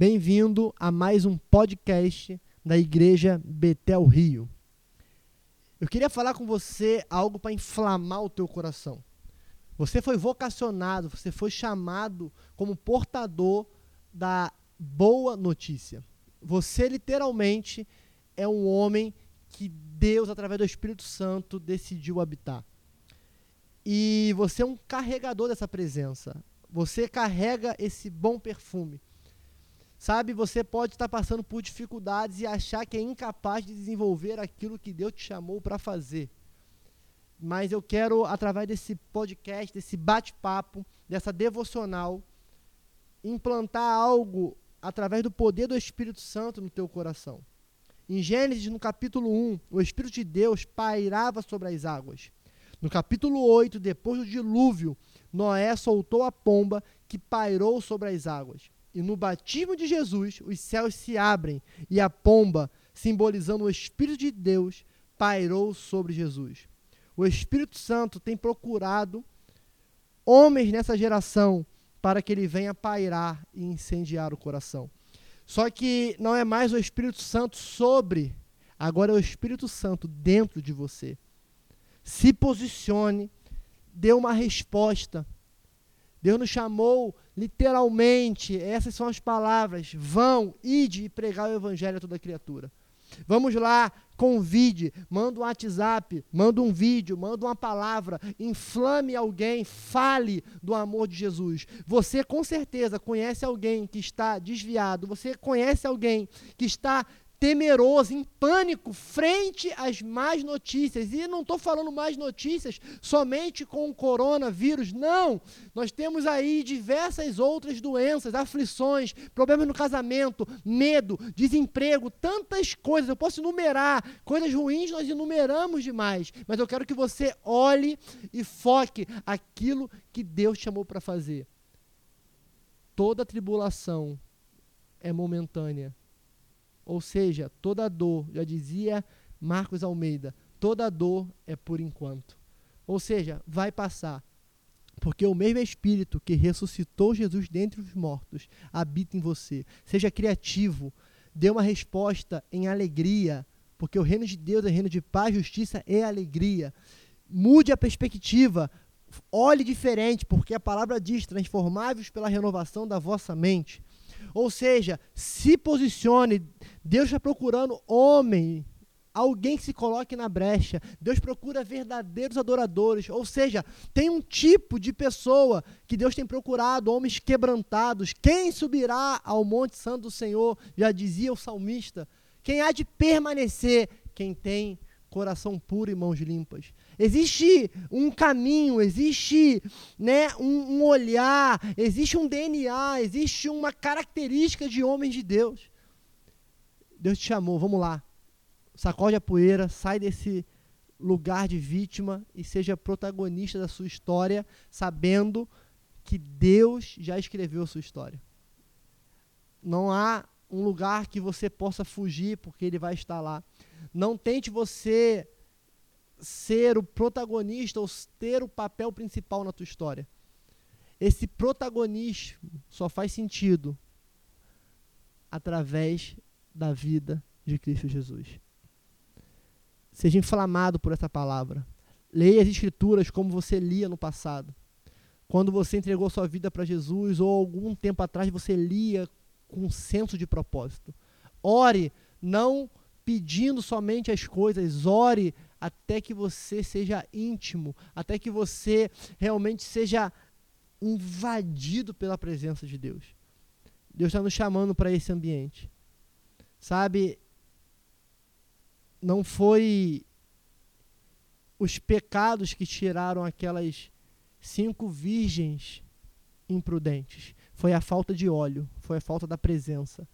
Bem-vindo a mais um podcast da Igreja Betel Rio. Eu queria falar com você algo para inflamar o teu coração. Você foi vocacionado, você foi chamado como portador da boa notícia. Você literalmente é um homem que Deus, através do Espírito Santo, decidiu habitar. E você é um carregador dessa presença. Você carrega esse bom perfume. Sabe, você pode estar passando por dificuldades e achar que é incapaz de desenvolver aquilo que Deus te chamou para fazer. Mas eu quero, através desse podcast, desse bate-papo, dessa devocional, implantar algo através do poder do Espírito Santo no teu coração. Em Gênesis, no capítulo 1, o Espírito de Deus pairava sobre as águas. No capítulo 8, depois do dilúvio, Noé soltou a pomba que pairou sobre as águas. E no batismo de Jesus, os céus se abrem e a pomba, simbolizando o Espírito de Deus, pairou sobre Jesus. O Espírito Santo tem procurado homens nessa geração para que ele venha pairar e incendiar o coração. Só que não é mais o Espírito Santo sobre, agora é o Espírito Santo dentro de você. Se posicione, dê uma resposta Deus nos chamou literalmente, essas são as palavras: vão, ide e pregar o evangelho a toda criatura. Vamos lá, convide, manda um WhatsApp, manda um vídeo, manda uma palavra, inflame alguém, fale do amor de Jesus. Você com certeza conhece alguém que está desviado, você conhece alguém que está temeroso, em pânico, frente às más notícias. E não estou falando mais notícias somente com o coronavírus, não. Nós temos aí diversas outras doenças, aflições, problemas no casamento, medo, desemprego, tantas coisas. Eu posso enumerar, coisas ruins nós enumeramos demais, mas eu quero que você olhe e foque aquilo que Deus chamou para fazer. Toda tribulação é momentânea ou seja, toda dor, já dizia Marcos Almeida, toda dor é por enquanto. Ou seja, vai passar. Porque o mesmo Espírito que ressuscitou Jesus dentre os mortos habita em você. Seja criativo, dê uma resposta em alegria, porque o reino de Deus é reino de paz, justiça e alegria. Mude a perspectiva, olhe diferente, porque a palavra diz: transformáveis pela renovação da vossa mente. Ou seja, se posicione. Deus está procurando homem, alguém que se coloque na brecha. Deus procura verdadeiros adoradores. Ou seja, tem um tipo de pessoa que Deus tem procurado, homens quebrantados. Quem subirá ao Monte Santo do Senhor? Já dizia o salmista. Quem há de permanecer? Quem tem coração puro e mãos limpas. Existe um caminho, existe né, um, um, olhar, existe um DNA, existe uma característica de homens de Deus. Deus te chamou, vamos lá. Sacode a poeira, sai desse lugar de vítima e seja protagonista da sua história, sabendo que Deus já escreveu a sua história. Não há um lugar que você possa fugir, porque Ele vai estar lá. Não tente você ser o protagonista ou ter o papel principal na tua história. Esse protagonismo só faz sentido através da vida de Cristo Jesus. Seja inflamado por essa palavra. Leia as Escrituras como você lia no passado. Quando você entregou sua vida para Jesus, ou algum tempo atrás você lia com um senso de propósito. Ore, não pedindo somente as coisas, ore até que você seja íntimo, até que você realmente seja invadido pela presença de Deus. Deus está nos chamando para esse ambiente. Sabe, não foi os pecados que tiraram aquelas cinco virgens imprudentes. Foi a falta de óleo, foi a falta da presença.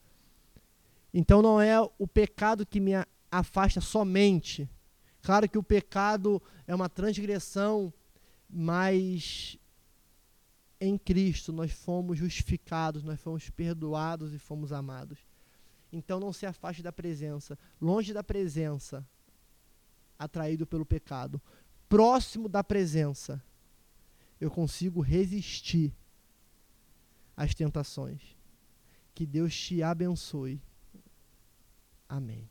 Então não é o pecado que me afasta somente Claro que o pecado é uma transgressão, mas em Cristo nós fomos justificados, nós fomos perdoados e fomos amados. Então não se afaste da presença, longe da presença, atraído pelo pecado, próximo da presença, eu consigo resistir às tentações. Que Deus te abençoe. Amém.